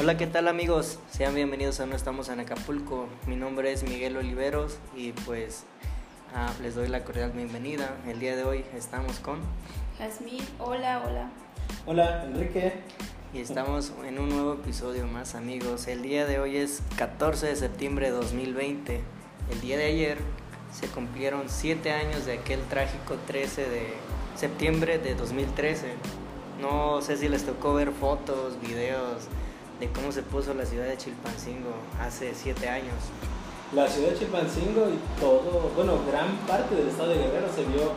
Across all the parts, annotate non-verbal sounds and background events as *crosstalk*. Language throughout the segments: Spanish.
Hola, ¿qué tal amigos? Sean bienvenidos a No Estamos en Acapulco. Mi nombre es Miguel Oliveros y pues ah, les doy la cordial bienvenida. El día de hoy estamos con... Jazmín, hola, hola. Hola, Enrique. Y estamos en un nuevo episodio más amigos. El día de hoy es 14 de septiembre de 2020. El día de ayer se cumplieron 7 años de aquel trágico 13 de septiembre de 2013. No sé si les tocó ver fotos, videos de cómo se puso la ciudad de Chilpancingo hace 7 años. La ciudad de Chilpancingo y todo, bueno, gran parte del estado de Guerrero se vio,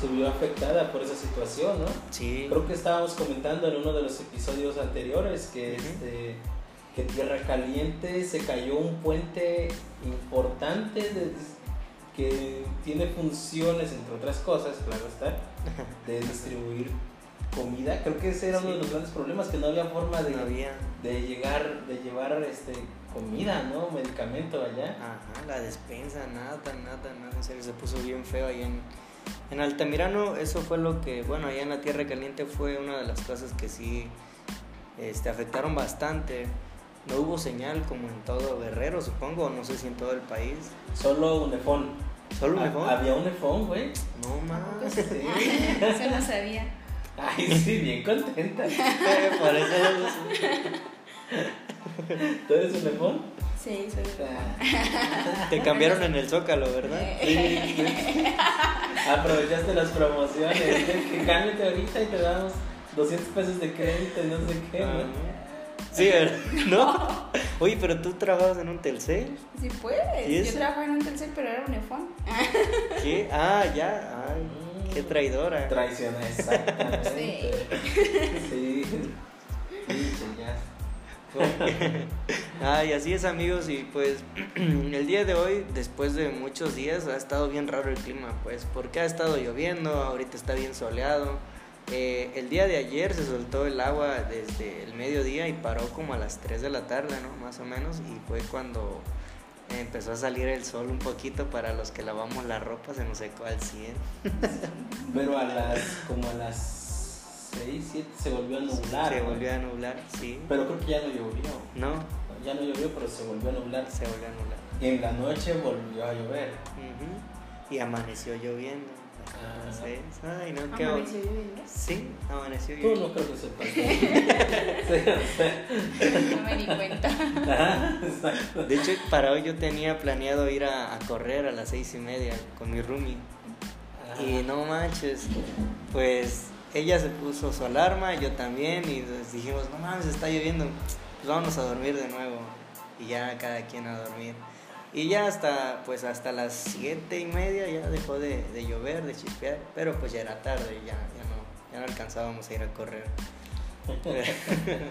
se vio afectada por esa situación, ¿no? Sí. Creo que estábamos comentando en uno de los episodios anteriores que, Ujú. este, que Tierra Caliente se cayó un puente importante de- que tiene funciones, entre otras cosas, claro está, de *laughs* distribuir comida. Creo que ese era uno de los grandes problemas, que no había forma de, No había. de llegar, de llevar este, comida, ¿no? Medicamento allá. Ajá, la despensa, nada, nada, nada, en serio, se puso bien feo ahí en, en Altamirano, eso fue lo que, bueno, allá en la Tierra Caliente fue una de las cosas que sí este, afectaron bastante. No hubo señal como en todo Guerrero, supongo, no sé si en todo el país. Solo un efón. ¿Solo un Ha- iPhone? Había un efón, güey. No más. Sí. *laughs* Eso no sabía. Ay, sí, bien contenta. *laughs* Por eso *laughs* ¿Tú eres un efón? Sí, soy te cambiaron en el Zócalo, ¿verdad? Aprovechaste las promociones. ¿eh? Que cámbiate ahorita y te damos 200 pesos de crédito y no sé qué. Ah, ¿no? Sí, ¿verdad? *laughs* ¿no? Oye, pero tú trabajas en un Telcel. Sí puedes. Yo trabajaba en un Telcel, pero era un iPhone. ¿Qué? Ah, ya. Ay, qué traidora. Traiciona, exactamente. *laughs* Sí. Sí, ya. *laughs* Ay, así es amigos y pues *clears throat* el día de hoy, después de muchos días, ha estado bien raro el clima, pues porque ha estado lloviendo, ahorita está bien soleado. Eh, el día de ayer se soltó el agua desde el mediodía y paró como a las 3 de la tarde, ¿no? Más o menos, y fue cuando empezó a salir el sol un poquito para los que lavamos la ropa, se nos secó al 100. *laughs* Pero a las, como a las 6, 7 se volvió a nublar. Se volvió a nublar, sí. Pero creo que ya no llovió. No, Ya no llovió, pero se volvió a nublar. se volvió a nublar. Y en la noche volvió a llover. Ujú. Y amaneció lloviendo. Ah. Ay, no, qué Amaneció lloviendo. Sí, amaneció Tú lloviendo. no creo que sepas. *laughs* Sí, o sea, No me di cuenta. ajá, exacto. De hecho, para hoy yo tenía planeado ir a, a correr a las seis y media con mi roomie. Y no manches, pues ella se puso su alarma, yo también, y dijimos, no mames, está lloviendo, pues vámonos a dormir de nuevo. Y ya cada quien a dormir. Y ya hasta, pues hasta las siete y media ya dejó de, de llover, de chispear, pero pues ya era tarde, ya, ya, no, ya no alcanzábamos a ir a correr. *laughs*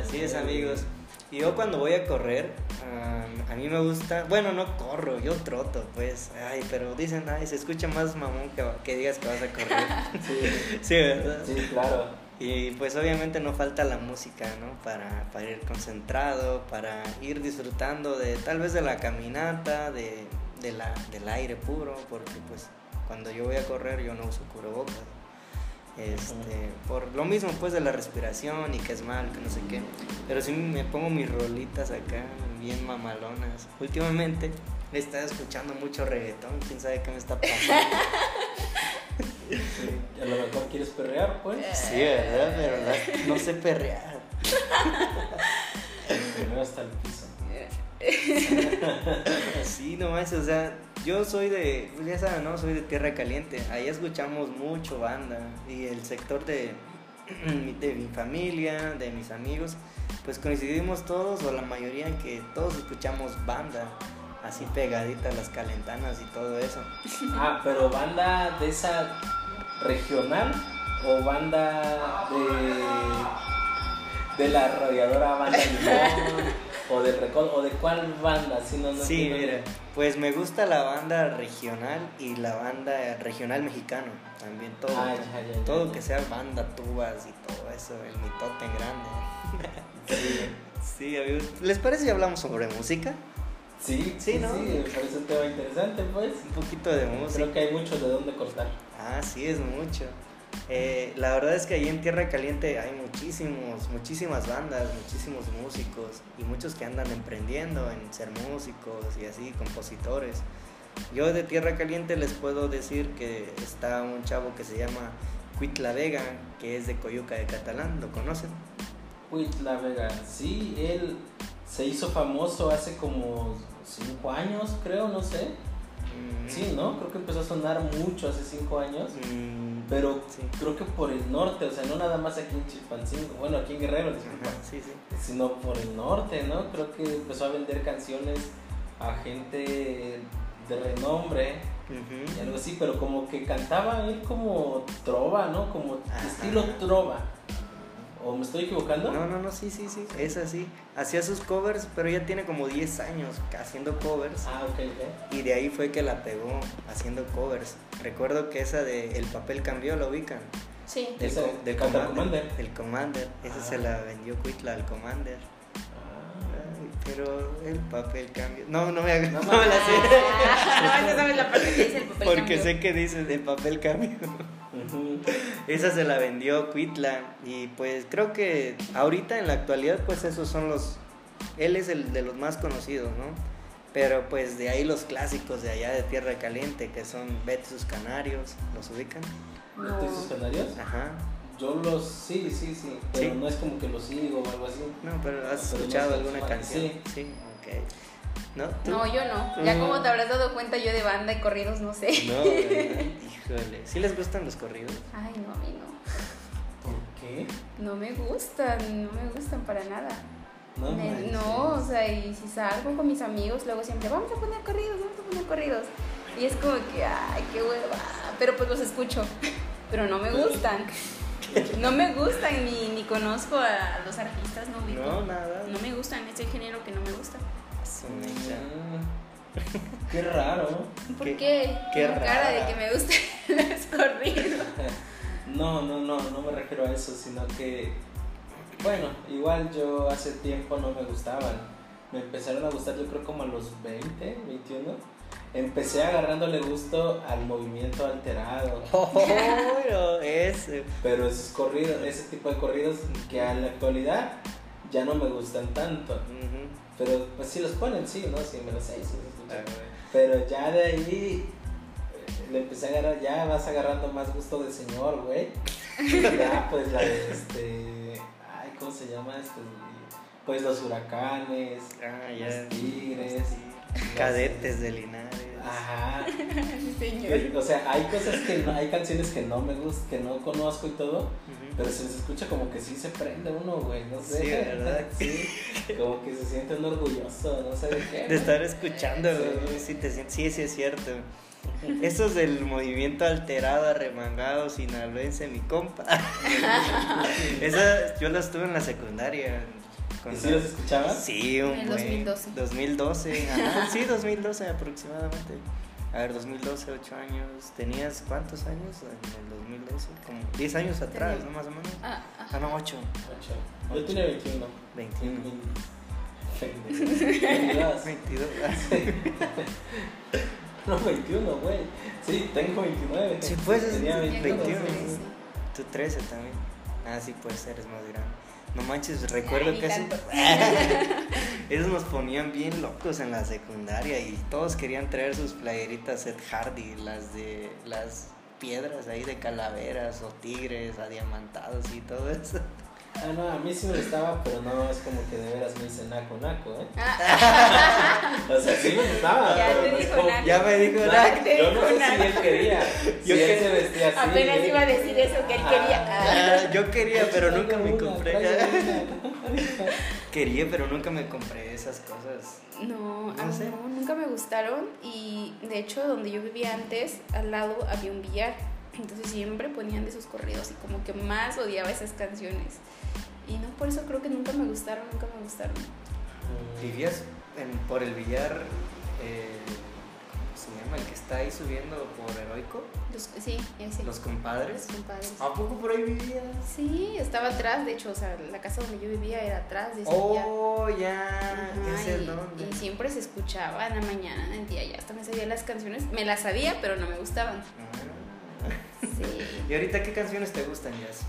Así es amigos. Y yo cuando voy a correr, am, a mí me gusta, bueno, no corro, yo troto, pues, ay, pero dicen, ay, se escucha más mamón que, que digas que vas a correr. *laughs* Sí, *laughs* sí, ¿verdad? sí, claro. Y pues obviamente no falta la música, ¿no? Para, para ir concentrado, para ir disfrutando de tal vez de la caminata, de, de la, del aire puro, porque pues cuando yo voy a correr yo no uso cubrebocas. Este, por lo mismo pues de la respiración y que es mal, que no sé qué. Pero sí me pongo mis rolitas acá, bien mamalonas. Últimamente he estado escuchando mucho reggaetón, quién sabe qué me está pasando. *laughs* Sí, a lo mejor quieres perrear, pues. Sí, ¿verdad? Pero la- no sé perrear. Primero hasta el piso. *laughs* Sí, no manches, o sea, yo soy de, pues ya saben, ¿no? Soy de Tierra Caliente. Ahí escuchamos mucho banda. Y el sector de, *clears throat* de mi familia, de mis amigos, pues coincidimos todos, o la mayoría, en que todos escuchamos banda. Así pegaditas las calentanas y todo eso. *laughs* Ah, pero banda de esa regional o banda de de la radiadora banda *laughs* limón o del recol o de cuál banda si no no Sí, entiendo mira, pues me gusta la banda regional y la banda regional mexicano. También todo, Ah, ya, ya, ya, todo que sea banda, tubas y todo eso, el mitote grande. Sí. *laughs* Sí, amigos. ¿Les parece si hablamos sobre música? Sí, Sí, sí, ¿no? sí, me parece un tema interesante, pues. Un poquito de música. Creo que hay mucho de dónde cortar. Ah, sí, es mucho. Eh, la verdad es que ahí en Tierra Caliente hay muchísimos, muchísimas bandas, muchísimos músicos y muchos que andan emprendiendo en ser músicos y así, compositores. Yo de Tierra Caliente les puedo decir que está un chavo que se llama Cuitla Vega, que es de Coyuca de Catalán, ¿lo conocen? La Vega, sí, él se hizo famoso hace como cinco años, creo, no sé. Mm, Sí, ¿no? Creo que empezó a sonar mucho hace cinco años. mm, Pero sí. creo que por el norte, o sea, no nada más aquí en Chilpancingo, bueno, aquí en Guerrero, disculpa, *laughs* sí, sí. sino por el norte, ¿no? Creo que empezó a vender canciones a gente de renombre y algo así, pero como que cantaba él como trova, ¿no? Como Ajá. estilo trova. ¿O me estoy equivocando? No, no, no, sí, sí, sí, es así. Hacía sus covers, pero ya tiene como 10 años haciendo covers. Ah, ok, ok. Y de ahí fue que la pegó haciendo covers. Recuerdo que esa de El papel cambió, ¿la ubican? Sí. Del, Esa Commander. Commander. El Commander. Esa Ah. se la vendió Cuitla al Commander. Ah. Pero el papel cambió. No, no me hagas. No No, me la sé. Ah, no, sabes la parte que dice el papel Porque cambio. sé que dice el papel cambió. Ujú. Esa se la vendió Cuitla y pues creo que ahorita en la actualidad pues esos son los... Él es el de los más conocidos, ¿no? Pero pues de ahí los clásicos de allá de Tierra Caliente que son Betty sus Canarios, ¿los ubican? No. ¿Tú y sus canarios? Ajá. Yo los, sí, sí, sí, pero Sí. no es como que los sigo o algo así. No, pero has Pero escuchado alguna sí. canción. Sí, ok. ¿No? ¿Tú? No, yo no. Ya Mm. como te habrás dado cuenta, yo de banda y corridos no sé. No, ¿verdad? *laughs* híjole. ¿Sí les gustan los corridos? Ay, no, a mí no. ¿Por qué? No me gustan, no me gustan para nada. No, Me- no, o sea, y si salgo con mis amigos, luego siempre, vamos a poner corridos, vamos a poner corridos. Y es como que, ay, qué hueva. Pero pues los escucho. *laughs* Pero no me gustan. *laughs* No me gustan, ni, ni conozco a los artistas, no ubico. No, nada. No me gustan, es el género que no me gusta. Su mecha. Qué raro. ¿Por Qué- qué? cara de que me gustan los *laughs* corridos. *laughs* No, no, no, no me refiero a eso, sino que, bueno, igual yo hace tiempo no me gustaban. Me empezaron a gustar yo creo como a los 20, 21. Empecé agarrándole gusto al movimiento alterado, *laughs* Oh, ese. pero esos corridos, ese tipo de corridos que a la actualidad ya no me gustan tanto. Pero pues si los ponen, sí, ¿no? Sí, me los sé, sí. Ah, güey. Pero ya de ahí eh, le empecé a agarrar, ya vas agarrando más gusto de señor, güey. *laughs* ya, pues la de este. Ay, ¿cómo se llama este? Pues los huracanes, Ah, ya. los tigres. Cadetes de Linares. Ajá. *laughs* Señor. O sea, hay cosas que no, hay canciones que no me gustan, que no conozco y todo, Ujú. Pero se les escucha como que sí se prende uno, güey, no sé. Sí, ¿verdad? *laughs* Sí, como que se siente uno orgulloso, no sé de qué. De estar escuchando, Sí. güey. Sí, te sientes- sí, sí es cierto. Esos del movimiento alterado, arremangado, sinaloense, mi compa. *laughs* Esa yo las tuve en la secundaria. con ¿Y sí la- los escuchabas? Sí, un En el buen- 2012. 2012, ajá, sí, 2012 aproximadamente. A ver, 2012, 8 años. ¿Tenías cuántos años en el 2012? Como 10 años atrás, ¿no? Más o menos. Ah, ah. Ah, no, 8. Ocho. Yo tenía 21. 21. 22. 22. No, 21, güey. Sí, tengo 29. Sí, pues, es- Tenía Ya 21. Tengo 13. sí. Tú 13 también. Ah, sí, pues eres más grande. No manches, recuerdo Ay, que. *laughs* Esos nos ponían bien locos en la secundaria y todos querían traer sus playeritas Ed Hardy, las de las piedras ahí de calaveras o tigres adiamantados y todo eso. Ah, no, a mí sí me gustaba, pero no es como que de veras me hice naco, naco, ¿eh? Ah, *laughs* O sea, sí me gustaba. Ya te dijo como- naco. Ya me dijo, No, "Nah, te Yo no sé si naco". él quería. Si Yo él que- se vestía así. apenas él- iba a decir eso que él Ajá. quería. Ah. Ah, yo quería, pero nunca me compré. *laughs* Quería, pero nunca me compré esas cosas. No, a No sé. no, nunca me gustaron y de hecho donde yo vivía antes, al lado había un billar, entonces siempre ponían de esos corridos y como que más odiaba esas canciones. Y no, por eso creo que nunca me gustaron, nunca me gustaron. ¿Vivías en- por el billar? eh, ¿Cómo se llama? El que está ahí subiendo por Heroico. Los, sí, ese. Los compadres. Los compadres. ¿A poco por ahí vivías? Sí, estaba atrás, de hecho, o sea, la casa donde yo vivía era atrás de ese billar. Oh, ya. Ajá, Ya sé y, dónde. y siempre se escuchaba en la mañana, en el día, ya hasta me sabía las canciones, me las sabía, pero no me gustaban. Ah. Sí. *laughs* ¿Y ahorita qué canciones te gustan, Jazz?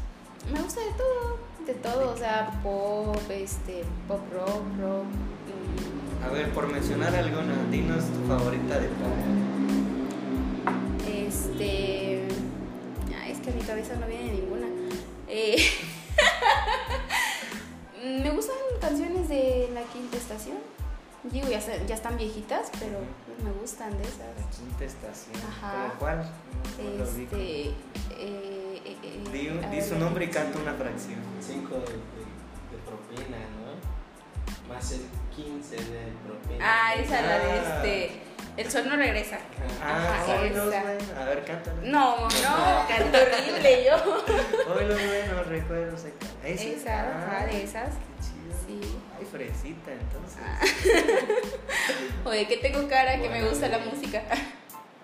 Me gusta de todo, de todo, o sea, pop, este, pop rock, rock. mm, A ver, por mencionar alguna, dinos tu favorita de pop. Este. es que a mi cabeza no viene ninguna. Eh, *laughs* me gustan canciones de la quinta estación. Digo, ya, están viejitas, pero me gustan de La esas. Ajá. ¿Cómo cuál? No. Este. eh, eh, eh, Di, su nombre y canta una fracción. 5 de, de- de propina, ¿no? Más el 15 de propina. Ah, esa la de Ah. este. El sol no regresa. Ah, Ajá, hoy los esa. buenos. A ver, cántala. No, no, *laughs* canto horrible yo. Hoy los buenos recuerdos se ¿Esa? Esa, Ah, de esas. Qué chido. Sí. Ay, fresita, entonces. Ah. *laughs* Oye, que tengo cara que me gusta la música.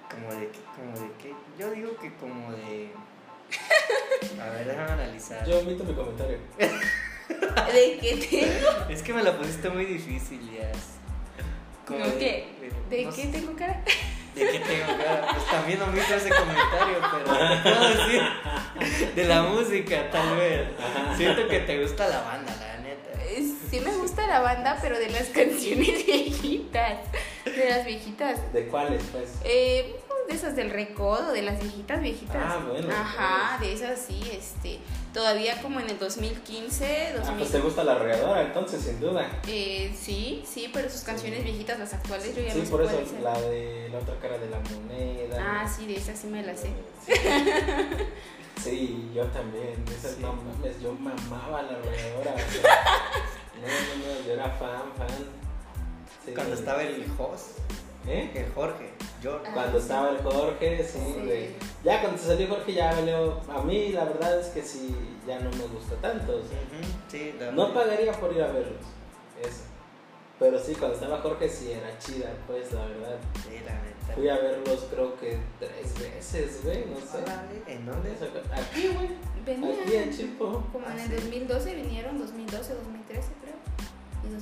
Como de qué, como de qué. Yo digo que como de. A ver, déjame analizar. Yo omito mi comentario. ¿De qué tengo? Es que me la pusiste muy difícil, ya. Como ¿No qué? ¿De no qué sé, tengo cara? ¿De qué tengo cara? Pues también omito ese comentario, pero ¿qué puedo decir? De la música, tal vez. Siento que te gusta la banda, la neta. Eh, Sí me gusta la banda, pero de las *laughs* canciones viejitas. De las viejitas. ¿De cuáles, pues? Eh, de esas del recodo, de las viejitas, viejitas. Ah, bueno, Ajá, de esas sí, este. Todavía como en el 2015, Ah, 2000. pues te gusta la regadora, entonces, sin duda. Eh, sí, sí, pero sus canciones viejitas, las actuales, yo ya Sí, no sé por eso la de la otra cara de la moneda. Ah, sí, de esas sí me las sé. Sí, Sí, yo también. Esas Sí. no mames, yo mamaba la o sea, *laughs* no, no, no, yo era fan, fan. Sí. Cuando estaba el host, ¿Eh? el Jorge, yo. Ah, Cuando sí. estaba el Jorge, sí, Sí. güey. Ya cuando se salió Jorge, ya valió. A mí, la verdad es que sí, ya no me gusta tanto. o sea, no pagaría por ir a verlos. Eso. Pero sí, cuando estaba Jorge, sí era chida, pues, la verdad. Sí, la neta. Fui a verlos, creo que tres veces, güey, no sé. ¿En dónde? Aquí, güey. Venían. Aquí en Chipo. Como en Ah, el sí. 2012 vinieron, 2012, 2013 creo.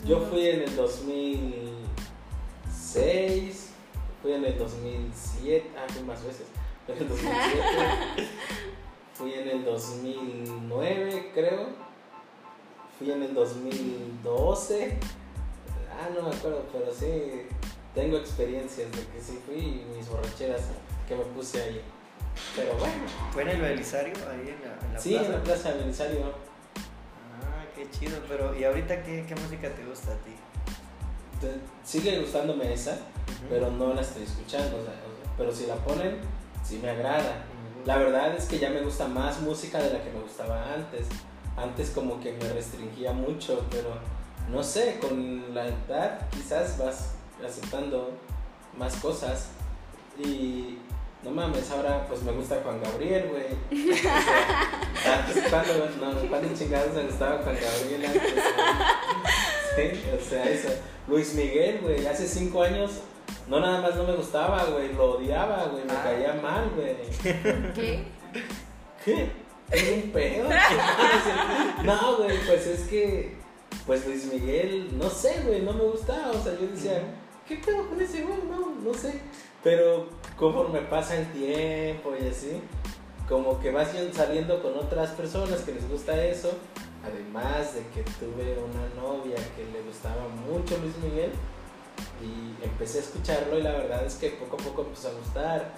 Yo 2012. fui en el 2006, fui en el 2007, ah, fui más veces. Fui en el 2007, *laughs* fui en el 2009, creo. Fui en el 2012. Ah, no me acuerdo, pero sí tengo experiencias de que sí fui y mis borracheras que me puse ahí. Pero bueno, ¿Fue en el Belisario, ahí en la, en la sí, plaza? en la Plaza Belisario. Ah, qué chido, pero ¿y ahorita qué, qué música te gusta a ti? Te- Sigue gustándome esa. Pero no la estoy escuchando. o sea, pero si la ponen, sí me agrada. La verdad es que ya me gusta más música de la que me gustaba antes. Antes como que me restringía mucho, pero no sé, con la edad quizás vas aceptando más cosas. Y no mames, ahora pues me gusta Juan Gabriel, güey. *laughs* O sea, antes cuando, no, cuando chingados me gustaba Juan Gabriel antes. Sí, o sea, eso. Luis Miguel, güey, hace cinco años no nada más no me gustaba, güey, lo odiaba, güey, me Ah. caía mal, güey. ¿Qué? ¿Qué? ¿Es un pedo? *laughs* no, güey, pues es que, pues Luis Miguel, no sé, güey, no me gustaba, o sea, yo decía, ¿qué pedo con ese güey? No, no sé. Pero conforme pasa el tiempo y así, como que vas saliendo con otras personas que les gusta eso, además de que tuve una novia que le gustaba mucho Luis Miguel, y empecé a escucharlo y la verdad es que poco a poco empezó a gustar.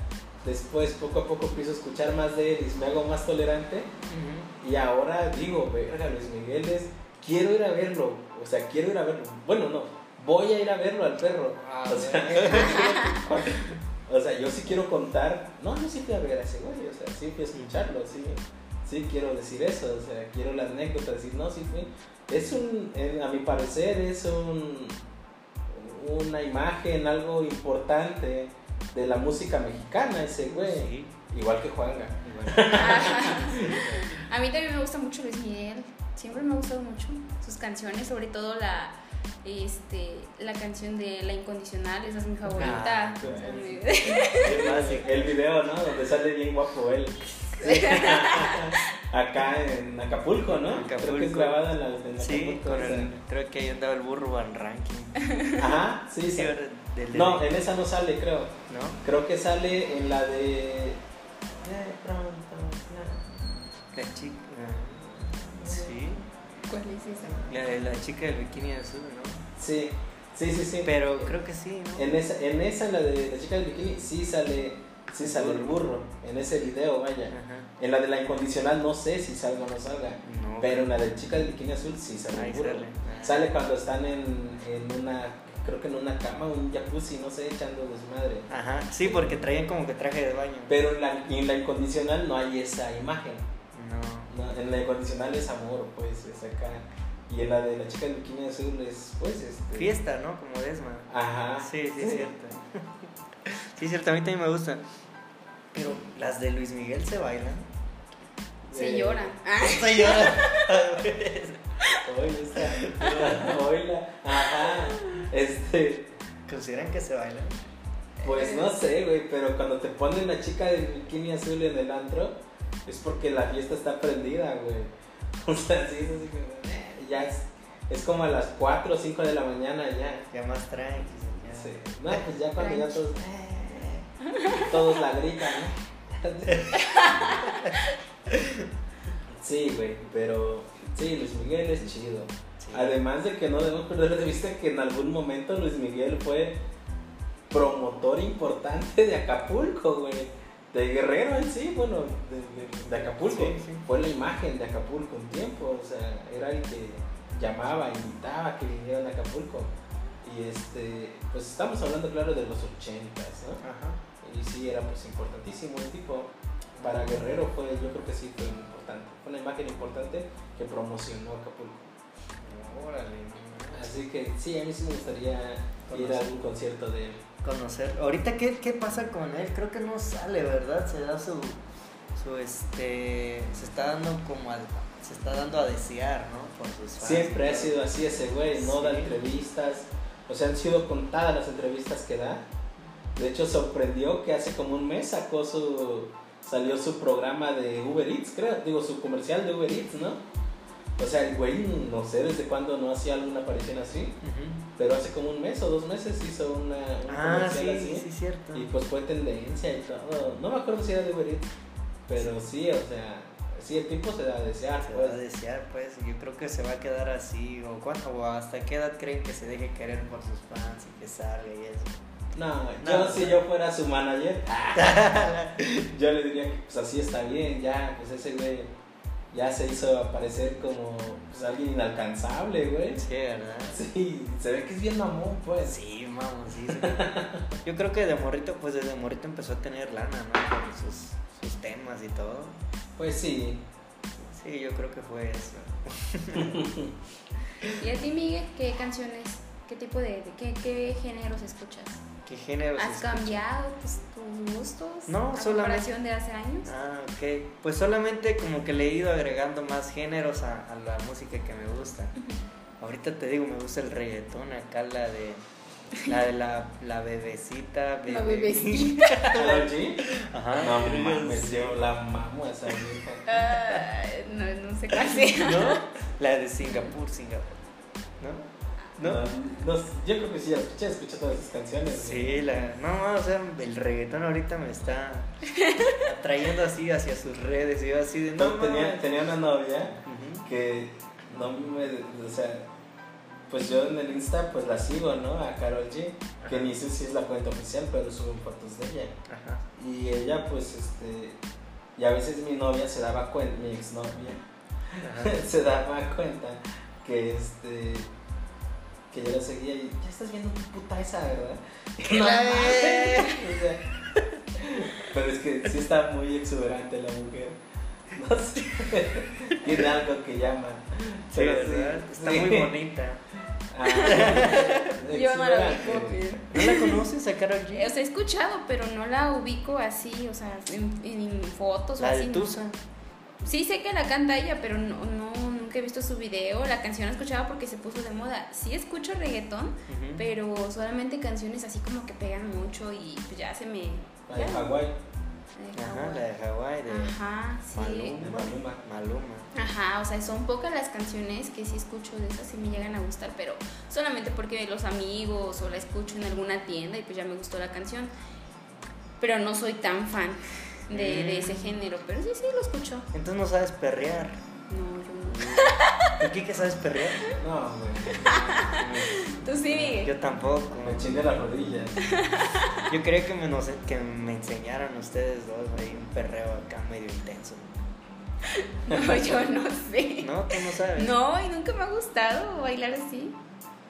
Después poco a poco empiezo a escuchar más de él y me hago más tolerante. Ujú. Y ahora digo, verga, Luis Miguel es, quiero ir a verlo. O sea, quiero ir a verlo. Bueno, no, voy a ir a verlo al perro. Ah, o, sea, bueno. *laughs* o sea, yo sí quiero contar. No, yo sí fui a ver a ese güey. O sea, sí fui a escucharlo, sí. Sí quiero decir eso. O sea, quiero la anécdota, decir, no, sí fui. Es un, a mi parecer, es un, una imagen, algo importante de la música mexicana, ese güey. Sí, Igual que Juanga. igual. *laughs* *laughs* A mí también me gusta mucho Luis Miguel. Siempre me ha gustado mucho sus canciones, sobre todo la este la canción de La Incondicional, esa es mi favorita. Ah, Es más, el video, ¿no? Donde sale bien guapo él. *laughs* Acá en Acapulco, ¿no? Creo que es Acapulco. grabada en, la, en Sí, Acapulco, con o sea. el, creo que ahí andaba el burro Van Ranking. *laughs* Ajá, sí, Sí, sí. ahora del- No, en esa no sale, creo. ¿no? Creo que sale en la de. La chica. Sí. ¿Cuál es esa? La de la chica del bikini azul, ¿no? Sí, sí, sí, sí. Pero creo que sí, ¿no? En esa, en esa, la de la chica del bikini, sí sale, sí sale el burro. En ese video, vaya. Ajá. En la de la incondicional no sé si salga o no salga. No. Pero en la de chica del bikini azul sí sale Ahí el burro. sale. Ah. Sale cuando están en, en una, creo que en una cama, un jacuzzi, no sé, echando desmadre. Ajá, sí, porque traían como que traje de baño. Pero en la, en la incondicional no hay esa imagen. No. En la incondicional es amor, pues, es acá. Y en la de la chica del bikini azul es, pues, este... Fiesta, ¿no? Como Desma. Ajá. Sí, sí, es cierto. *laughs* sí, es cierto, a mí también me gusta. Pero las de Luis Miguel se bailan. Se Eh, lloran. Ah, *laughs* Se lloran. Oye, esta. Oila. Ajá. Este. ¿Consideran que se bailan? Pues no sé, güey, pero cuando te ponen la chica del bikini azul en el antro, es porque la fiesta está prendida, güey. *laughs* O sea, sí, es así que. eh, Ya es, es como a las 4 o 5 de la mañana ya. Ya más tranqui. ya. Sí. No, pues ya cuando ya todos. eh, Todos la gritan, ¿no? *laughs* Sí, güey, pero. Sí, Luis Miguel es chido. Sí. Además de que no debemos perder de vista que en algún momento Luis Miguel fue promotor importante de Acapulco, güey. De Guerrero en sí, bueno, de, de- de Acapulco. Sí, sí. Fue la imagen de Acapulco un tiempo, o sea, era el que llamaba, invitaba a que vinieran a Acapulco. Y este, pues estamos hablando, claro, de los ochentas, ¿no? Ajá. Y sí, era pues importantísimo el tipo. Para Guerrero fue, yo creo que sí fue importante. Fue una imagen importante que promocionó Acapulco. Órale. Así que sí, a mí sí me gustaría ir a algún concierto de él. Conocer. Ahorita, ¿qué, ¿qué pasa con él? Creo que no sale, ¿verdad? Se da su. su este. Se está dando como a, Se está dando a desear, ¿no? Por sus fans. Siempre ha sido así ese güey, no da entrevistas. O sea, han sido contadas las entrevistas que da. De hecho, sorprendió que hace como un mes sacó su. salió su programa de Uber Eats, creo. Digo, su comercial de Uber Eats, ¿no? O sea, el güey, no sé desde cuándo no hacía alguna aparición así. Pero hace como un mes o dos meses hizo una, un Ah, comercial sí, así. sí, cierto. Y pues fue tendencia y todo. No me acuerdo si era de Uber pero sí, o sea, sí, el tipo se da a desear, Se va a pues. desear, pues. Yo creo que se va a quedar así. ¿O cuánto? ¿O hasta qué edad creen que se deje querer por sus fans y que salga y eso? No, No, yo no. si yo fuera su manager, *laughs* yo le diría que pues así está bien, ya, pues ese güey ya se hizo aparecer como pues, alguien inalcanzable, güey. Sí, ¿verdad? Sí, se ve que es bien mamón, pues. Sí, vamos, sí. sí. *laughs* Yo creo que de morrito, pues desde morrito empezó a tener lana, ¿no? Por sus, sus temas y todo. Pues sí. Sí, yo creo que fue eso. *laughs* ¿Y a ti, Miguel, qué canciones, qué tipo de, de- qué, qué géneros escuchas? ¿Qué género ¿Has cambiado pues, tus gustos No, a solamente- comparación de hace años? Ah, ok. Pues solamente como que le he ido agregando más géneros a, a la música que me gusta. Ahorita te digo, me gusta el reggaetón, acá la de la de la, la bebecita, La bebé. bebecita. *laughs* ¿Karol G? Ajá. No sí. yo la mamo esa vieja. Ay, no, no sé cuál sea. ¿No? La de Singapur, Singapur. ¿No? ¿No? No, no, yo creo que sí, escuché, escuché todas esas canciones. Sí, la, no, o sea, el reggaetón ahorita me está *laughs* atrayendo así hacia sus redes y yo así de no, No, tenía, tenía una novia que no me, o sea, pues yo en el Insta pues la sigo, ¿no? A Carol G, que ni sé si es la cuenta oficial, pero suben fotos de ella. Ajá. Y ella pues, este, y a veces mi novia se daba cuenta, mi exnovia, *laughs* se daba cuenta que este, que yo la seguía y ya estás viendo tu puta esa, ¿verdad? ¿Qué *laughs* No o sea, pero es que sí está muy exuberante la mujer. No sé, *laughs* tiene algo que llama. Sí, Pero ¿verdad? Está sí. muy bonita. *laughs* Ah, Yo no la ubico. ¿No la conoces a Karol G? O sea, he escuchado, pero no la ubico así, o sea, en, en fotos o La así. de no. Tusa. Sí sé que la canta ella, pero no, no, nunca he visto su video. La canción la escuchaba porque se puso de moda. Sí escucho reggaetón, pero solamente canciones así como que pegan mucho y pues ya se me... La de. Hawái, Ajá, la de Hawái, de Ajá, sí. Maluma. de Maluma. Maluma. Ajá, o sea, son pocas las canciones que sí escucho de esas y me llegan a gustar, pero solamente porque los amigos o la escucho en alguna tienda y pues ya me gustó la canción. Pero no soy tan fan. de, de ese género, pero sí, sí lo escucho. Entonces no sabes perrear. No. ¿Tú qué que sabes perrear? No, güey. Tú sí, Miguel. Yo tampoco. Me chingué las rodillas. Yo quería que me, que me enseñaran ustedes dos ahí un perreo acá medio intenso. No, yo no sé. ¿No? ¿Tú no sabes? No, y nunca me ha gustado bailar así.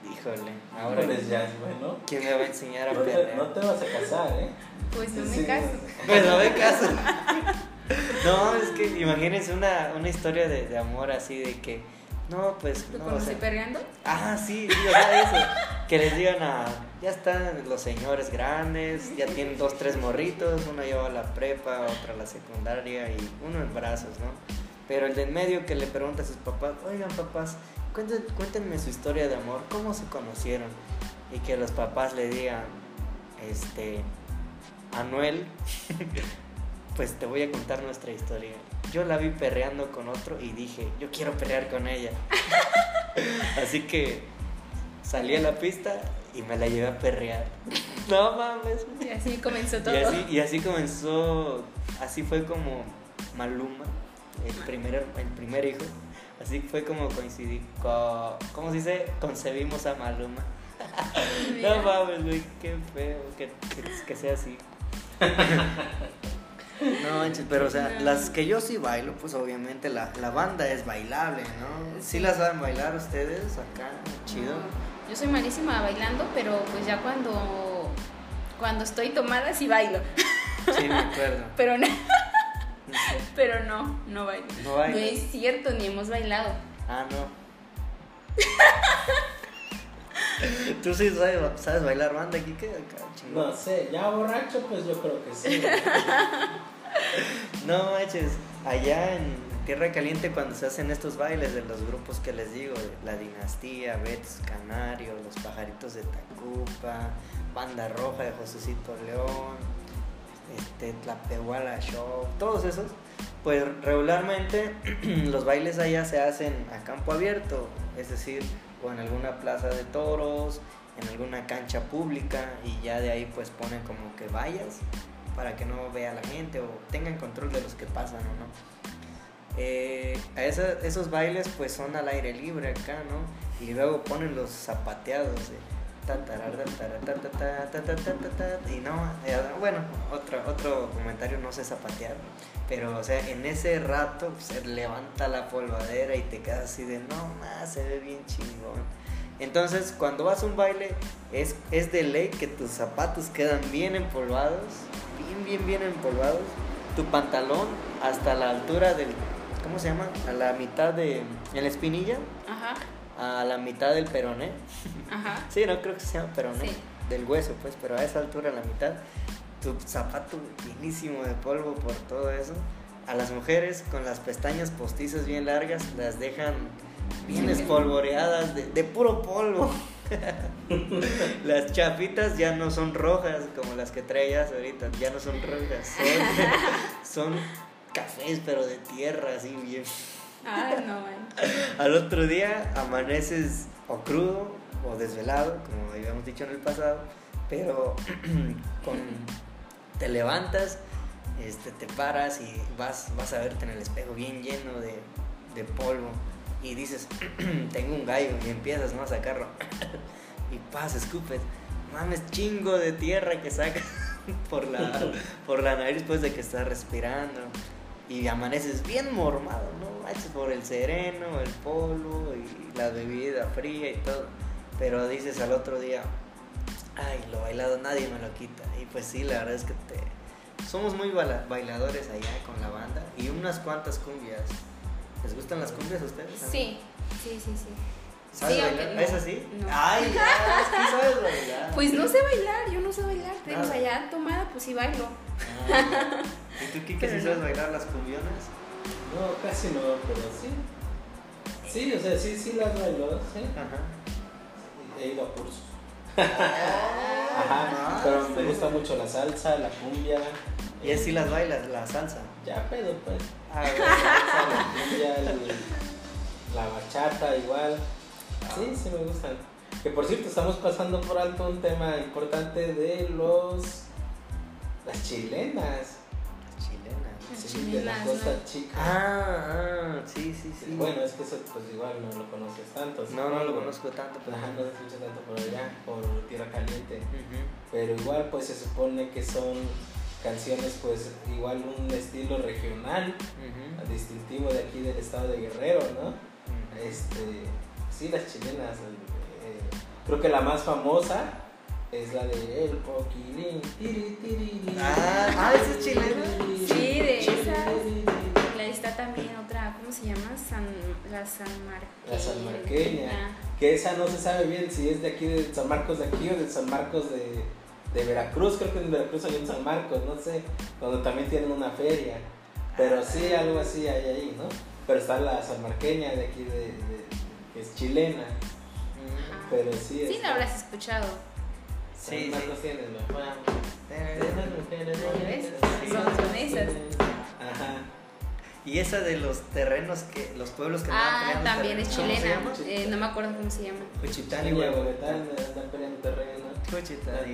Híjole, Ahora eres jazz, bueno. ¿quién me va a enseñar a No te, perrear? no te vas a casar, ¿eh? Pues no Sí, me caso. Pues no me caso. *laughs* *laughs* No, es que imagínense una, una historia de, de amor así de que, no, pues, ¿Lo no, o conocí sea, perreando? Ah, sí, sí, o sea, eso. Que les digan a. Ya están los señores grandes, ya tienen dos, tres morritos, uno lleva la prepa, otra la secundaria y uno en brazos, ¿no? Pero el de en medio que le pregunta a sus papás, oigan papás, cuénten- cuéntenme su historia de amor, ¿cómo se conocieron? Y que los papás le digan, este, Anuel, *laughs* pues te voy a contar nuestra historia. Yo la vi perreando con otro y dije, yo quiero pelear con ella. *laughs* Así que salí a la pista y me la llevé a perrear. *laughs* No mames. Y así comenzó todo. Y así, y así comenzó, así fue como Maluma, el primer, el primer hijo. Así fue como coincidí, co- ¿cómo se dice? Concebimos a Maluma. *laughs* Mira. No mames, güey, qué feo que, que- que sea así. No manches, pero o sea, No. las que yo sí bailo, pues obviamente la, la banda es bailable, ¿no? ¿Sí las saben bailar ustedes acá? Chido. No, Yo soy malísima bailando, pero pues ya cuando cuando estoy tomada sí bailo. Sí, me acuerdo. *laughs* Pero no, *laughs* pero no, no bailo. No bailas. No es cierto, ni hemos bailado. Ah, no. *laughs* ¿Tú sí sabes, sabes bailar banda aquí? ¿Qué? Acá, chingón. No sé, ya borracho, pues yo creo que sí. *laughs* No manches, allá en Tierra Caliente cuando se hacen estos bailes de los grupos que les digo, La Dinastía, Betis Canario, Los Pajaritos de Tacupa, Banda Roja de Josécito León, este, Tlapehuala Show, todos esos, pues regularmente *clears throat* los bailes allá se hacen a campo abierto, es decir, o en alguna plaza de toros, en alguna cancha pública y ya de ahí pues ponen como que vayas para que no vea la gente o tengan control de los que pasan o no. Eh, esa- esos bailes pues son al aire libre acá, ¿no? Y luego ponen los zapateados y no, bueno, otro, otro comentario, no sé zapatear, pero o sea, en ese rato se levanta la polvadera y te quedas así de, no, más, se ve bien chingón. Entonces, cuando vas a un baile, es, es de ley que tus zapatos quedan bien empolvados, bien, bien, bien empolvados, tu pantalón hasta la altura del, ¿cómo se llama? A la mitad de, la espinilla. Ajá a la mitad del peroné. ajá. *laughs* Sí, no creo que se llama peroné, Sí. del hueso, pues, pero a esa altura, a la mitad, tu zapato llenísimo de polvo por todo eso. A las mujeres con las pestañas postizas bien largas las dejan bien espolvoreadas de, de puro polvo. *laughs* las chapitas ya no son rojas como las que traías ahorita, ya no son rojas, son, *laughs* son cafés pero de tierra, así bien. Al otro día amaneces o crudo o desvelado, como habíamos dicho en el pasado, pero *clears throat* con, te levantas, este, te paras y vas, vas a verte en el espejo bien lleno de, de polvo y dices, *clears throat* tengo un gallo y empiezas a sacarlo *clears throat* y pas, escupes, mames, chingo de tierra que sacas *laughs* por la, por la nariz después de que estás respirando y amaneces bien mormado, ¿no? Manches por el sereno, el polvo y la bebida fría y todo. Pero dices al otro día, ay, lo bailado nadie me lo quita. Y pues sí, la verdad es que te... somos muy baila- bailadores allá con la banda y unas cuantas cumbias. ¿Les gustan las cumbias a ustedes? Sí, sí, sí, sí. ¿Sabes Sí, bailar? no. ¿Es así? No. Ay, ya, es que sabes bailar. Pues no sé bailar, yo no sé bailar. Pero allá tomada, pues sí bailo. Ah. ¿Y tú, Kike, si no. sabes bailar las cumbionas? No, casi no, pero sí. Sí, o sea, sí, sí las bailó, sí. Ajá. He ido a cursos. Ah, Ajá, pero me gusta mucho la salsa, la cumbia. Y así las bailas, la salsa. Ya pedo, pues. Ah, La salsa, la cumbia, el- la bachata, igual. Sí, sí me gustan. Que por cierto, estamos pasando por alto un tema importante de los. las chilenas. Sí, de la chilenas, Costa ¿no? Chica. Ah, ah, sí, sí, sí. Bueno, es que eso pues igual no lo conoces tanto. no, no lo conozco tanto, pero... Ajá, no se escucha tanto por allá, por Tierra Caliente. Pero igual pues se supone que son canciones pues igual un estilo regional, distintivo de aquí del estado de Guerrero, ¿no? Este, sí, las chilenas. eh, creo que la más famosa es la de El tiri, tiri, Ah, ah, ¿esa es chilena? Sí, de esas. Tiri, La está también otra, ¿cómo se llama? San, la San Marqueña. La sanmarqueña. Ah, Que esa no se sabe bien si es de aquí de San Marcos de aquí o de San Marcos de, de Veracruz. Creo que en Veracruz hay un San Marcos, no sé, donde también tienen una feria. Pero sí, algo así hay ahí, ¿no? Pero está la sanmarqueña de aquí, de, de- que es chilena. Ajá. Pero sí es. Sí, la habrás escuchado. Sí, Marcos sí. Son, son esas. Ajá. Y esa de los terrenos que los pueblos que andaban Ah, peleando también es terrenos, ¿cómo se chilena. Eh, no me acuerdo cómo se llama. Juchitán y Huevo. Huehuetán andan peleando terreno. Juchitán y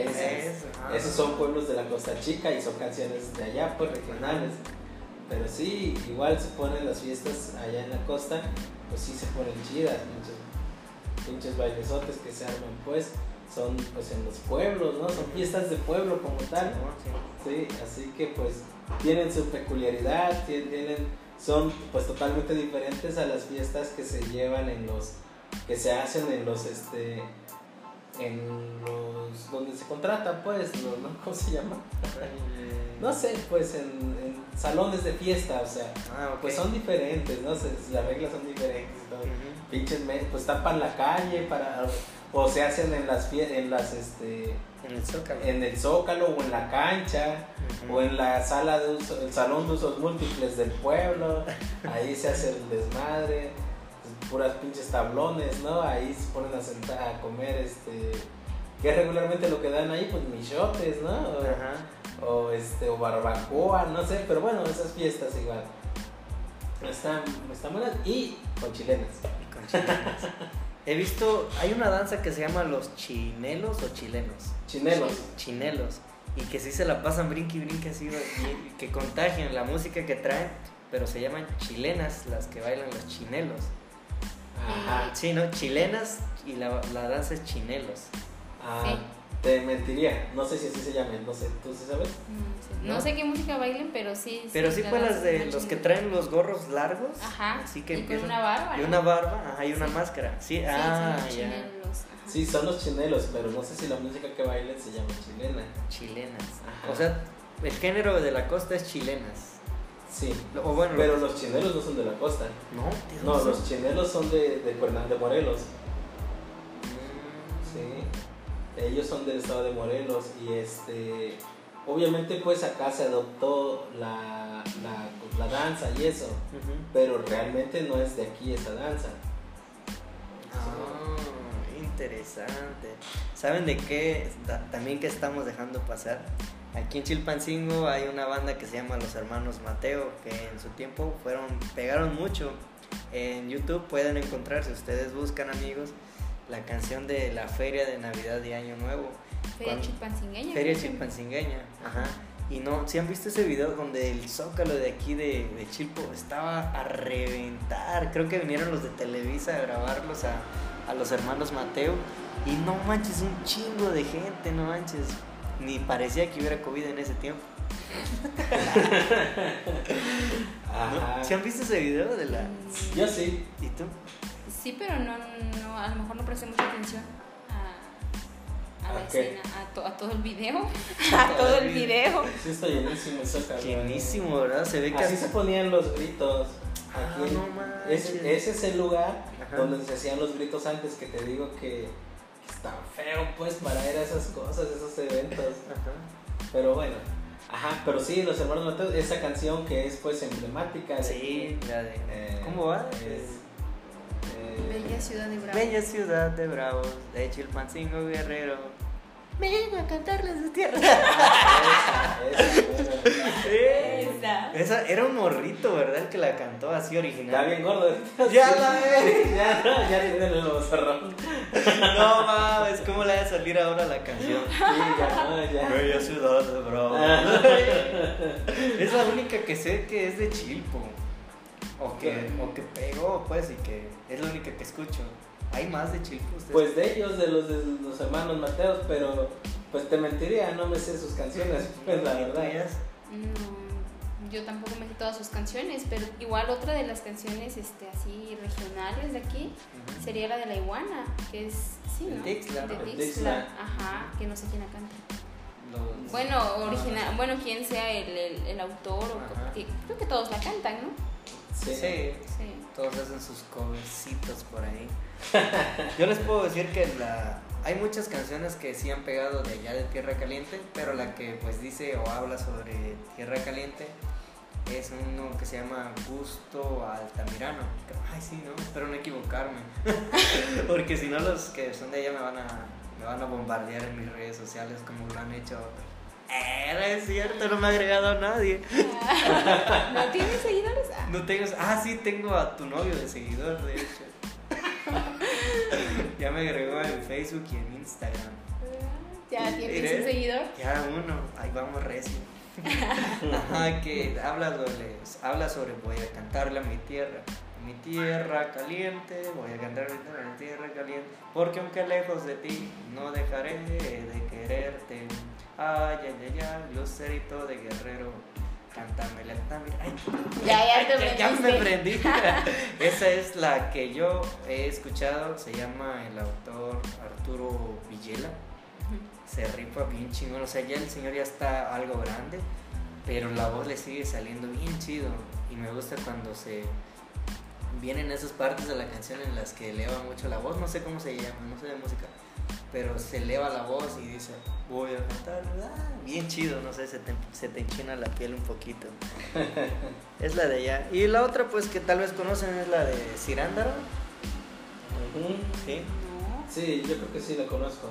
Eso. Eso, ah. Esos son pueblos de la Costa Chica y son canciones de allá, pues regionales. Pero sí, igual se ponen las fiestas allá en la costa, pues sí se ponen chidas, pinches, pinches bailesotes que se arman, pues son pues en los pueblos, ¿no? Son fiestas de pueblo como tal. Sí. Sí, así que pues tienen su peculiaridad, tien- tienen, son pues totalmente diferentes a las fiestas que se llevan en los, que se hacen en los, este, en los, donde se contrata pues, ¿no? ¿no? ¿Cómo se llama? No sé, pues en, en salones de fiesta, o sea, Ah, pues son diferentes, ¿no? Se- las reglas son diferentes, ¿no? Pinches, me- pues tapan la calle para, o se hacen en las, en las, este, En el Zócalo. en el zócalo o en la cancha o en la sala de uso, el salón de usos múltiples del pueblo, ahí se hace el desmadre, puras pinches tablones, ¿no? Ahí se ponen a sentar a comer este que regularmente lo que dan ahí, pues michotes, ¿no? O, este o barbacoa, no sé, pero bueno, esas fiestas igual. Están, están buenas y con chilenas. Y con chilenas. *laughs* He visto, hay una danza que se llama los chinelos o chilenos. Chinelos. Chinelos. Y que sí se la pasan brinque y brinque así, que contagian la música que traen, pero se llaman chilenas las que bailan los chinelos. Ajá. Sí, ¿no? Chilenas y la, la danza es chinelos. Ah, Sí. Te mentiría, no sé si así se llaman, no sé, ¿tú sí sabes? No, sé. ¿No? No sé qué música bailen, pero sí. Pero sí fue las de los que traen los gorros largos. Ajá. Así que y con una barba. Y una barba, ajá, y una Sí. máscara. Sí, Sí, ah, son los ya. chinelos. Sí, son los chinelos, pero no sé si la música que bailen se llama chilena. Chilenas. Ajá. O sea, el género de la costa es chilenas. Sí. O bueno, Pero lo- los chinelos no son de la costa. No, ¿de No, los chinelos son de, de de Morelos. Mm, Sí. Ellos son del estado de Morelos y este. Obviamente, pues acá se adoptó la, la, la danza y eso. Pero realmente no es de aquí esa danza. Ah, interesante. ¿Saben de qué ta- también que estamos dejando pasar? Aquí en Chilpancingo hay una banda que se llama Los Hermanos Mateo, que en su tiempo fueron pegaron mucho. En YouTube pueden encontrar, si ustedes buscan amigos, la canción de la feria de Navidad y Año Nuevo. Feria Cuando- chilpancingueña. Feria Chilpancingueña, ajá. Y no, si han visto ese video donde el zócalo de aquí de, de Chilpo estaba a reventar. Creo que vinieron los de Televisa a grabarlos a, a los hermanos Mateo. Y no manches, un chingo de gente, no manches. Ni parecía que hubiera COVID en ese tiempo. *laughs* Ajá. ¿Si han visto ese video de la.? Mm, Yo sí. ¿Y tú? Sí, pero no, no, a lo mejor no presté mucha atención a, a la escena, a, to- a todo el video. *laughs* a todo el video. Sí, está llenísimo. Llenísimo, ¿verdad? Se ve que Así se ponían los gritos. Ah, Aquí. no manches. ese, es el lugar Ajá. donde se hacían los gritos antes que te digo que, que está feo pues para ir a esas cosas, esos eventos. Ajá. Pero bueno. Ajá, pero sí, los hermanos esa canción que es pues emblemática. de Sí, la de. eh, ¿Cómo va? es, eh, Bella ciudad de Bravo. Bella ciudad de Bravos, de Chilpancingo Guerrero. vengo a cantarles de tierra. Ah, esa, esa, Esa. Esa era un morrito, ¿verdad? El que la cantó así Está original. bien gordo. Ya la ves. Ya, ya tiene el bozarrón. No mames, ¿cómo le va a salir ahora la canción? Sí, ya, no, ya. Bella ciudad de Bravo. Es la única que sé que es de Chilpo. O que, o que pegó, pues, y que es la única que escucho. ¿Hay más de Chilpo ustedes? Pues de ellos, de los de los hermanos Mateos, pero pues te mentiría, no me sé sus canciones, *laughs* pues la ¿Y verdad. No, yo tampoco me sé todas sus canciones, pero igual otra de las canciones este, así regionales de aquí sería la de la iguana, que es, sí, De ¿no? Tixla, De Tixla, Tixla. ajá, que no sé quién la canta. Los- Bueno, original, bueno, quién sea el, el, el autor, o que, creo que todos la cantan, ¿no? Sí. Sí, Sí. todos hacen sus covercitos por ahí. *laughs* Yo les puedo decir que la hay muchas canciones que sí han pegado de allá de Tierra Caliente, pero la que pues dice o habla sobre Tierra Caliente es uno que se llama Gusto Altamirano. Ay, sí, no, espero no equivocarme. *laughs* Porque si no los que son de allá me van a me van a bombardear en mis redes sociales como lo han hecho otros. Eh, no es cierto, no me ha agregado a nadie. ¿No tienes seguidores? Ah. No tengo. Ah, sí, tengo a tu novio de seguidor, de hecho. *laughs* ya me agregó en Facebook y en Instagram. ¿Ya tienes un seguidor? Ya uno, ahí vamos recio. *laughs* Ajá, que habla sobre, habla sobre voy a cantarle a mi tierra. Mi tierra caliente, voy a cantar mi tierra caliente. Porque aunque lejos de ti, no dejaré de quererte. Ay, ay, ay, ay, lucerito de guerrero. Cántame la ay, Ya, ya te ya, ya me prendí. *laughs* Esa es la que yo he escuchado. Se llama el autor Arturo Villela. Se rifa bien chingón. O sea, ya el señor ya está algo grande. Pero la voz le sigue saliendo bien chido. Y me gusta cuando se vienen esas partes de la canción en las que eleva mucho la voz. No sé cómo se llama, no sé de música. Pero se eleva la voz y dice, voy a cantar. ah, bien chido, no sé, se te, se te enchina la piel un poquito. *laughs* es la de allá. Y la otra, pues que tal vez conocen, es la de Cirándaro. ¿Sí? No, Sí, yo creo que sí la conozco.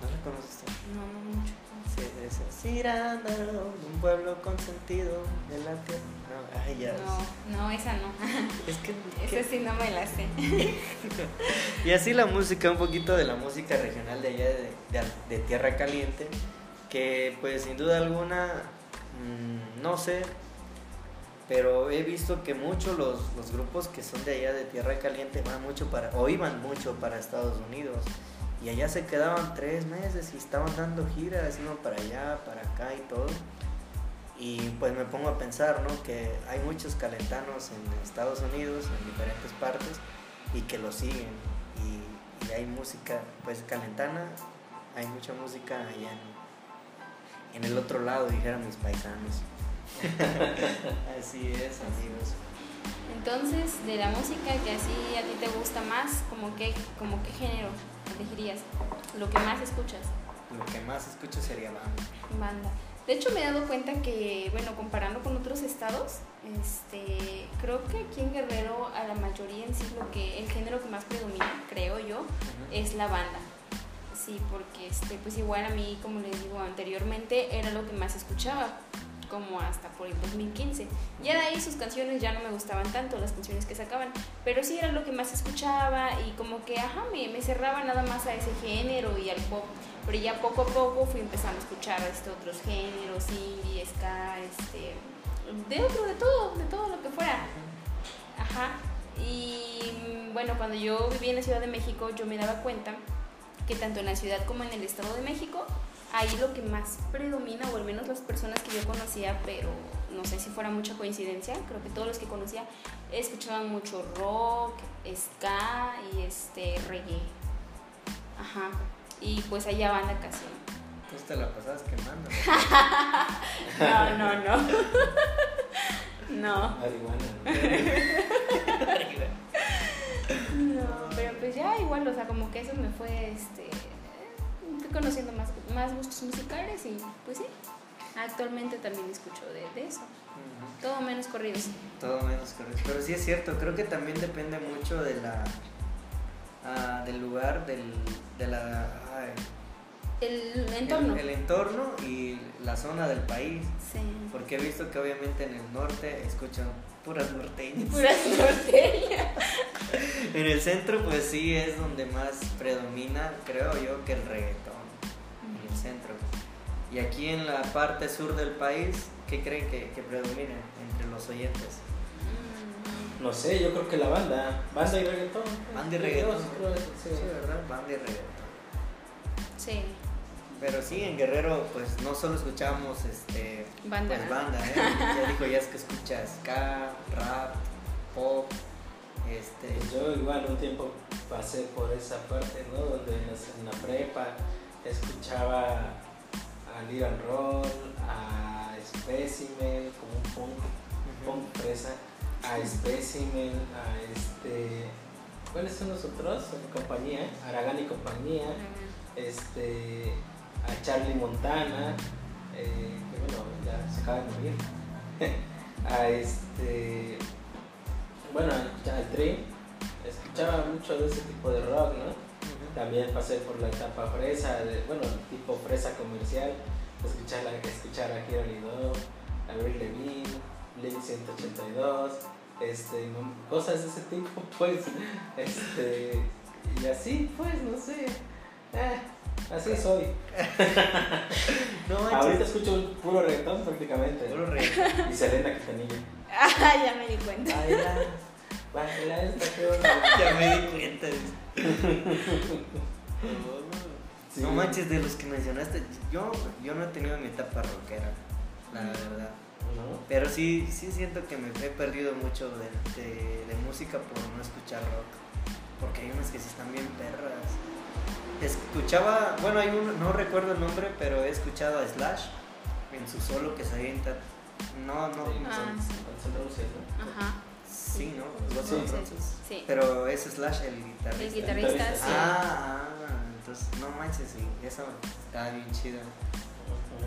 ¿No la conoces tú? no, no mucho. Esa. Cirándaro, un pueblo consentido de la tierra. No, ay, ya. No, no, esa no. *laughs* Es que, Esa sí no me la sé. *laughs* Y así la música, un poquito de la música regional de allá de, de- de Tierra Caliente, que pues sin duda alguna, mm, no sé, pero he visto que muchos los, los grupos que son de allá de Tierra Caliente van mucho para, o iban mucho para Estados Unidos, y allá se quedaban tres meses y estaban dando giras, uno para allá, para acá y todo. Y pues me pongo a pensar, ¿no? Que hay muchos calentanos en Estados Unidos, en diferentes partes, y que lo siguen. Y, y hay música, pues calentana, hay mucha música allá en, en el otro lado, dijeron mis paisanos. *laughs* Así es, amigos. Entonces, de la música que así a ti te gusta más, como qué, como qué género elegirías? Lo que más escuchas, Lo que más escucho sería banda. banda. De hecho, me he dado cuenta que, bueno, comparando con otros estados, este, creo que aquí en Guerrero a la mayoría en sí lo que el género que más predomina, creo yo, es la banda. Sí, porque este, pues igual a mí, como les digo anteriormente, era lo que más escuchaba, como hasta por el 2015. Ya de ahí sus canciones ya no me gustaban tanto, las canciones que sacaban, pero sí era lo que más escuchaba y como que, ajá, me, me cerraba nada más a ese género y al pop. Pero ya poco a poco fui empezando a escuchar este, otros géneros, indie, ska, este, de otro, de todo, de todo lo que fuera. Ajá. Y mm, bueno, cuando yo vivía en la Ciudad de México, yo me daba cuenta que tanto en la ciudad como en el Estado de México, ahí lo que más predomina, o al menos las personas que yo conocía, pero no sé si fuera mucha coincidencia, creo que todos los que conocía escuchaban mucho rock, ska y este reggae. Ajá. Y pues allá banda casi. Tú te la pasabas quemando. *laughs* No, no, no. *laughs* No. *laughs* No, pero pues ya igual, o sea, como que eso me fue, este, conociendo más, más gustos musicales y pues sí, actualmente también escucho de, de eso, todo menos corridos. Todo menos correcto. Pero sí es cierto, creo que también depende mucho de la ah, del lugar, del, de la ay, El entorno. El, el entorno y la zona del país. Sí. Porque he visto que obviamente en el norte escuchan puras norteñas. Puras *laughs* norteñas. En el centro pues sí es donde más predomina, creo yo, que el reggaetón. Centro. Y aquí en la parte sur del país, ¿qué creen que, que predomina entre los oyentes? Mm, No sé, yo creo que la banda. Banda y reggaetón. Banda y reggaetón. Sí. ¿verdad? Banda y reggaetón. Sí. Pero sí, en Guerrero pues no solo escuchamos este, Banda. pues, banda, ¿eh? Ya dijo ya es que escuchas ska, rap, pop, este... Pues yo igual un tiempo pasé por esa parte, ¿no? Donde en la prepa escuchaba a Liran Roll, a Specimen, como un punk, punk fresa, a Specimen, a este... ¿Cuáles son los otros? Compañía, Aragán y compañía, este, a Charlie Montana, eh, que bueno, ya se acaba de morir, *laughs* a este, bueno, escuchaba el Tri, escuchaba mucho de ese tipo de rock, ¿no? También pasé por la etapa fresa, de, bueno, tipo fresa comercial, escuchar, la, escuchar a Hero Lido, a Avril Levine, Blink 182, este, cosas de ese tipo, *laughs* pues, este, y así, pues, no sé, eh, así soy. *laughs* No Ahorita escucho un puro reggaetón prácticamente, puro reggaetón. y Selena Quintanilla. *laughs* Ah, ya me di cuenta. Que onda. *laughs* Ya me di cuenta. *laughs* Sí. No manches, de los que mencionaste, yo, yo no he tenido mi etapa rockera, la verdad. ¿No? Pero sí, sí siento que me he perdido mucho de, de- de música por no escuchar rock. Porque hay unas que sí están bien perras. Escuchaba, bueno, hay uno, no recuerdo el nombre, pero he escuchado a Slash en su solo que se avienta. No, no. Ah, son- sí. ¿no? Ajá. sí, ¿no? Sí. Guns N' Sí. Roses. Sí. Pero es Slash el guitarrista. El guitarrista, sí. Ah, ah, entonces no manches, sí, eso está bien chido.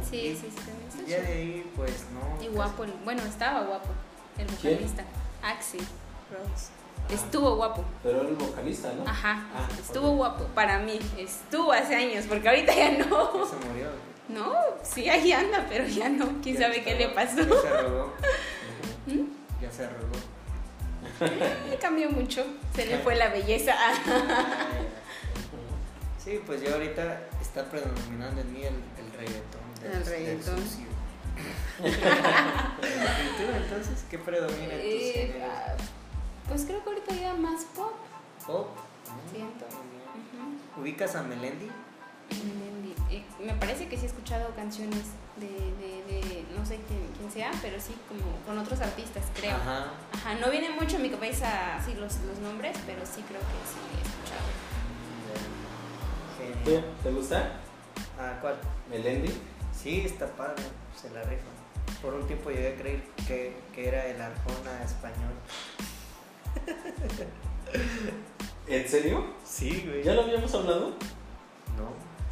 Sí, sí, sí, también está Y ya de ahí, pues no. Y guapo, el- bueno, estaba guapo, el vocalista, Axel Rose. Ah. Estuvo guapo. Pero era el vocalista, ¿no? Ajá, Ah, estuvo guapo para mí. Estuvo hace años, porque ahorita ya no. *laughs* se murió. No, sí, ahí anda, pero ya no. ¿Quién Ya sabe qué le pasó? Ya se arrugó. *laughs* ¿Mm? Ya se arrugó. *laughs* Cambió mucho. Se le fue la belleza. *laughs* Sí, pues yo ahorita está predominando en mí el, el reggaetón. del- El reggaetón. *laughs* ¿Y tú entonces qué predomina en tus Eh, ah, pues creo que ahorita ya más pop. ¿Pop? Siento. Bien. Ujú. ¿Ubicas a Melendi? Melendi. Eh, Me parece que sí he escuchado canciones de, de, de no sé quién, quién sea, pero sí como con otros artistas, creo. Ajá, Ajá. no viene mucho a mi cabeza así los, los nombres, pero sí creo que sí he escuchado. Genial. ¿Te gusta? Ah, ¿cuál? Melendi. Sí, está padre, se la rifa. Por un tiempo llegué a creer que, que era el Arjona español. ¿En serio? Sí, güey. ¿Ya lo habíamos hablado?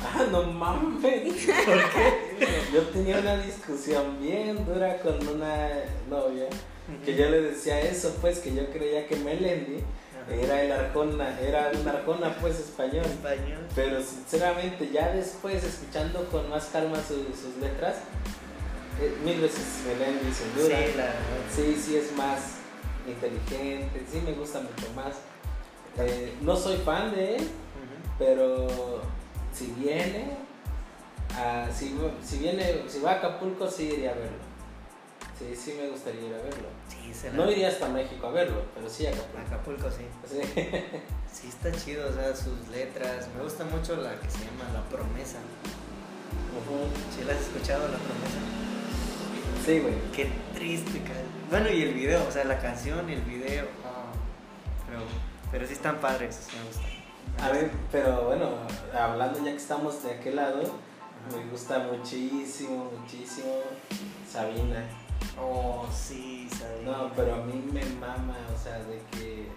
No. Ah, no mames. *laughs* ¿Por qué? Yo tenía una discusión bien dura con una novia que yo le decía eso, pues que yo creía que Melendi era el Arjona, era un Arjona pues español. español. Pero sinceramente, ya después, escuchando con más calma su- sus letras, eh, mil veces Melendi, sin duda. Sí, la verdad. Sí, sí es más inteligente, sí me gusta mucho más. Eh, no soy fan de él, pero si viene, a- si, si viene, si va a Acapulco, sí iría a verlo. Sí, sí me gustaría ir a verlo. Sí, se No iría hasta México a verlo, pero sí a Acapulco. Acapulco, sí. Sí. *laughs* Sí, está chido, o sea, sus letras. Me gusta mucho la que se llama La Promesa. Ujú. ¿Sí la has escuchado, La Promesa? Sí, güey. Qué triste, cara. Bueno, y el video, o sea, la canción y el video. ah, pero, pero sí están padres, me gustan. A ver, pero bueno, hablando ya que estamos de aquel lado, me gusta muchísimo, muchísimo Sabina. Oh, sí, sabes. No, pero a mí me mama, o sea, de que.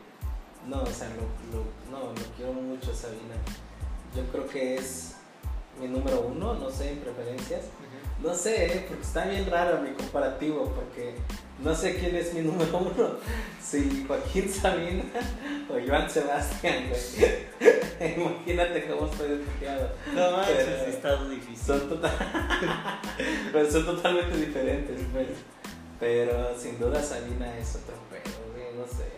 No, o sea, lo, lo- no, lo quiero mucho Sabina. Yo creo que es mi número uno, no sé, en preferencias. No sé, ¿eh? porque está bien raro mi comparativo, porque no sé quién es mi *laughs* número uno, si Joaquín Sabina o Joan Sebastián, güey. *laughs* Imagínate cómo estoy desbloqueado. No manches, Pero- sí está difícil. Son, total... *laughs* Pero son totalmente diferentes, pues. Pero sin duda Sabina es otro juego, güey, no sé.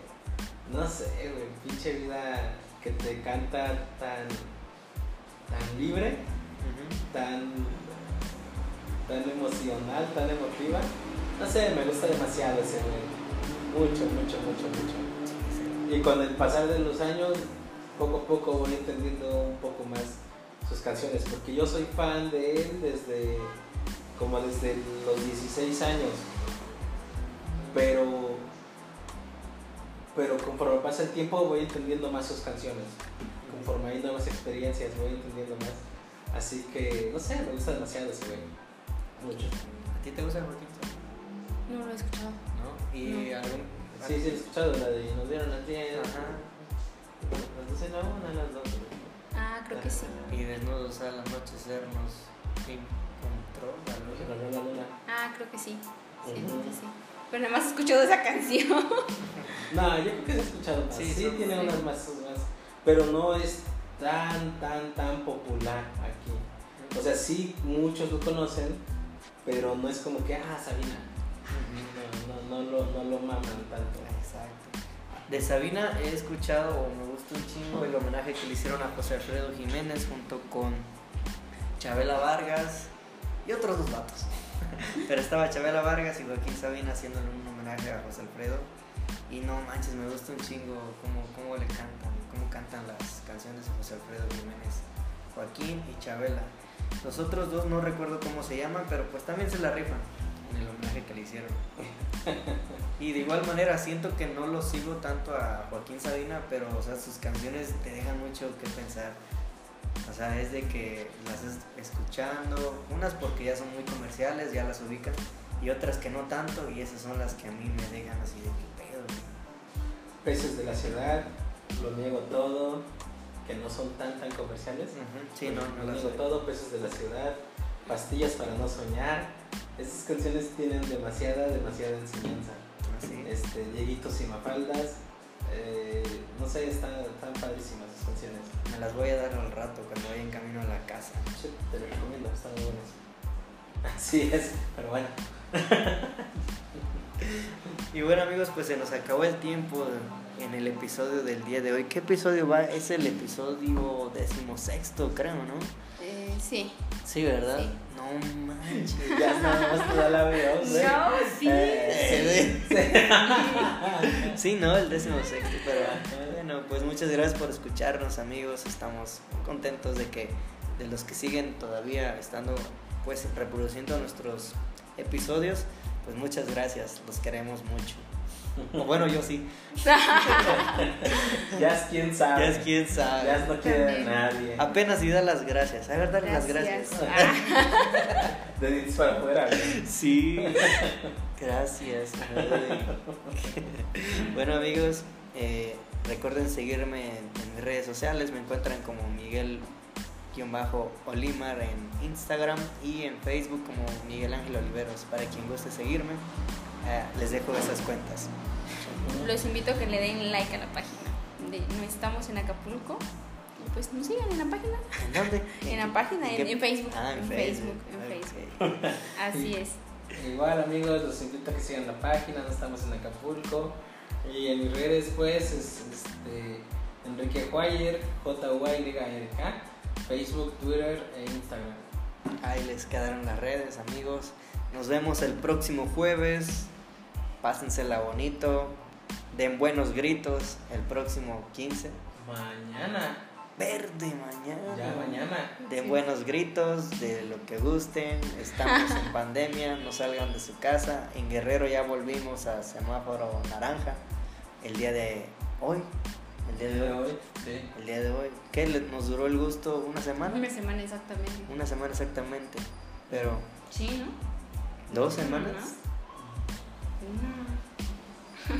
No sé, güey, pinche vida que te canta tan, tan libre, tan, tan emocional, tan emotiva. No sé, me gusta demasiado ese güey. Mucho, mucho, mucho, mucho. Y con el pasar de los años, poco a poco voy entendiendo un poco más sus canciones, porque yo soy fan de él desde como desde los 16 años. Pero pero conforme pasa el tiempo voy entendiendo más sus canciones. Conforme hay nuevas experiencias voy entendiendo más. Así que, no sé, me gusta demasiado ese güey. Mucho. ¿A ti te gusta el? No lo he escuchado. ¿No? ¿Y No. algún...? Sí, sí, he escuchado la de Nos dieron las 10. Ajá. Las 12 no, una a las 2. Ah, creo que sí. Y desnudos al anochecer nos encontró la luz. La luna, luna. Ah, creo que sí. Sí, creo que sí. Pero nada más he escuchado esa canción. *laughs* No, yo creo que se ha escuchado más. Sí, tiene sí. unas más, más, pero no es tan, tan, tan popular aquí. O sea, sí, muchos lo conocen, pero no es como que, ah, Sabina. No, no, no, lo, no lo maman tanto. Exacto. De Sabina he escuchado, o me gusta un chingo, el homenaje que le hicieron a José Alfredo Jiménez junto con Chabela Vargas y otros dos vatos. *laughs* Pero estaba Chabela Vargas y Joaquín Sabina haciéndole un homenaje a José Alfredo. Y no manches, me gusta un chingo cómo, cómo le cantan, cómo cantan las canciones de José Alfredo Jiménez. Joaquín y Chabela. Los otros dos no recuerdo cómo se llaman, pero pues también se la rifan en el homenaje que le hicieron. *laughs* Y de igual manera siento que no lo sigo tanto a Joaquín Sabina, pero o sea, sus canciones te dejan mucho que pensar. O sea, es de que las estás escuchando, unas porque ya son muy comerciales, ya las ubican, y otras que no tanto, y esas son las que a mí me dejan así de que pedo. güey?". Peces de la ciudad, lo niego todo, que no son tan, tan comerciales. Ujú, Sí, no, no Lo niego todo, Peces de la ciudad, Pastillas para no soñar. Esas canciones tienen demasiada, demasiada enseñanza. Así. este, Dieguitos y Mafaldas. eh, no sé, están, están padrísimas sus canciones. Me las voy a dar al rato cuando vaya en camino a la casa. Te lo recomiendo, están muy buenas. *laughs* Así es, pero bueno. *laughs* Y bueno amigos, pues se nos acabó el tiempo en el episodio del día de hoy. ¿Qué episodio va? Es el episodio decimosexto, creo, ¿no? Eh, sí. Sí, ¿verdad? Sí. No manches. Ya nada más te da la veo. No, sí. Eh, Sí, no, el décimo sexto, pero bueno, pues muchas gracias por escucharnos amigos, estamos contentos de que de los que siguen todavía estando pues reproduciendo nuestros episodios, pues muchas gracias, los queremos mucho. O bueno, yo sí, *laughs* Ya es quien sabe. ya es quien sabe. Ya es no quiere a También. nadie. Apenas y da las gracias, a ver, dale las gracias. Ah, *laughs* De dientes para afuera. Sí, gracias. güey. *laughs* bueno amigos, eh, recuerden seguirme en, en mis redes sociales, me encuentran como Miguel-Olimar en Instagram y en Facebook como Miguel Ángel Oliveros, para quien guste seguirme, eh, les dejo esas cuentas. Los invito a que le den like a la página. De, no estamos en Acapulco. Y pues nos sigan en la página. ¿En dónde? En la página, en, Facebook. Ah, en, en Facebook. Facebook. En ok. Facebook. Así es. Igual amigos, los invito a que sigan la página, no estamos en Acapulco. Y en mis redes pues es este, Enrique Juayer, j u y r k Facebook, Twitter e Instagram. Ahí les quedaron las redes, amigos. Nos vemos el próximo jueves. Pásensela bonito. Den buenos gritos el próximo 15. Mañana, Verde mañana. ya mañana. Den Sí. buenos gritos, de lo que gusten. Estamos *laughs* en pandemia, no salgan de su casa. En Guerrero ya volvimos a semáforo naranja. El día de hoy. El día de hoy. sí. El día de hoy. ¿Qué nos duró el gusto? ¿Una semana? Una semana exactamente. Una semana exactamente. Pero, Sí, ¿no? ¿Dos Una, semanas? Una.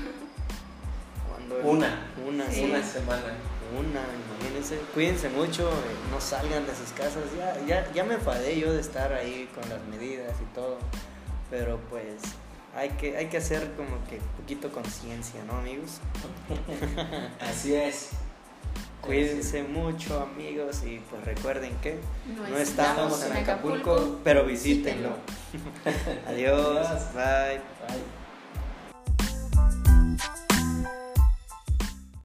Cuando- Una. Una, Sí. Una semana. Una, imagínense. Cuídense mucho, eh, no salgan de sus casas. Ya, ya, ya me enfadé yo de estar ahí con las medidas y todo. Pero pues hay que, hay que hacer como que poquito conciencia, ¿no, amigos? *laughs* Así es. Cuídense mucho amigos y pues recuerden que No, no estamos en Acapulco, pero visítenlo. *laughs* Adiós, bye. Bye.